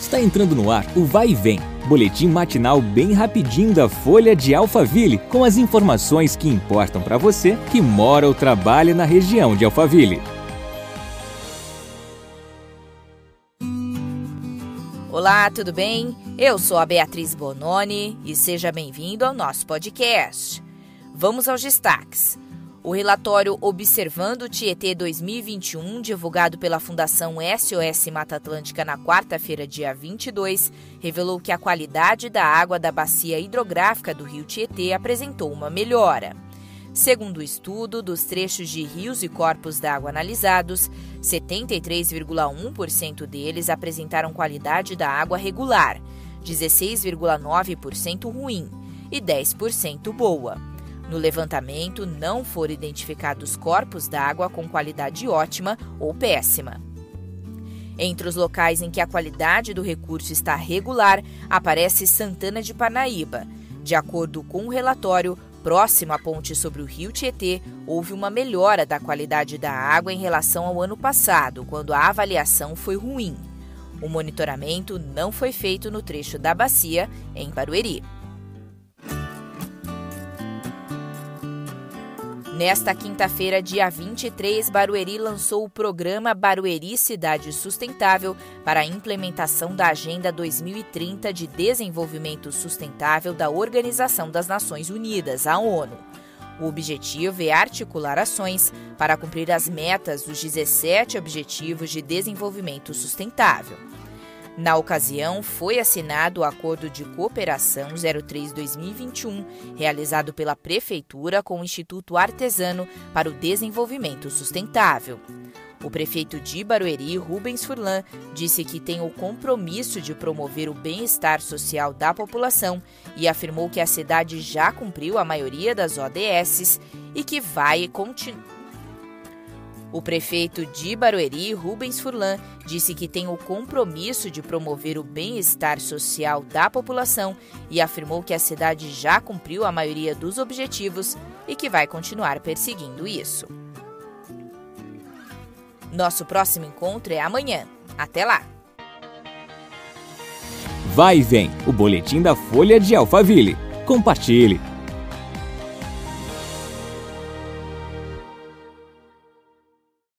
Está entrando no ar o Vai e Vem, boletim matinal bem rapidinho da Folha de Alphaville, com as informações que importam para você que mora ou trabalha na região de Alphaville. Olá, tudo bem? Eu sou a Beatriz Bononi e seja bem-vindo ao nosso podcast. Vamos aos destaques. O relatório Observando o Tietê 2021, divulgado pela Fundação SOS Mata Atlântica na quarta-feira, dia 22, revelou que a qualidade da água da bacia hidrográfica do rio Tietê apresentou uma melhora. Segundo o estudo, dos trechos de rios e corpos d'água analisados, 73,1% deles apresentaram qualidade da água regular, 16,9% ruim e 10% boa. No levantamento, não foram identificados corpos d'água com qualidade ótima ou péssima. Entre os locais em que a qualidade do recurso está regular, aparece Santana de Parnaíba. De acordo com o relatório, próximo à ponte sobre o rio Tietê, houve uma melhora da qualidade da água em relação ao ano passado, quando a avaliação foi ruim. O monitoramento não foi feito no trecho da bacia, em Barueri. Nesta quinta-feira, dia 23, Barueri lançou o programa Barueri Cidade Sustentável para a implementação da Agenda 2030 de Desenvolvimento Sustentável da Organização das Nações Unidas, a ONU. O objetivo é articular ações para cumprir as metas dos 17 Objetivos de Desenvolvimento Sustentável. Na ocasião, foi assinado o Acordo de Cooperação 03-2021, realizado pela Prefeitura com o Instituto Artesano para o Desenvolvimento Sustentável. O prefeito de Barueri, Rubens Furlan, disse que tem o compromisso de promover o bem-estar social da população e afirmou que a cidade já cumpriu a maioria das ODS e que vai continuar o prefeito de Barueri, Rubens Furlan, disse que tem o compromisso de promover o bem-estar social da população e afirmou que a cidade já cumpriu a maioria dos objetivos e que vai continuar perseguindo isso. Nosso próximo encontro é amanhã. Até lá! Vai e vem o boletim da Folha de Alphaville. Compartilhe!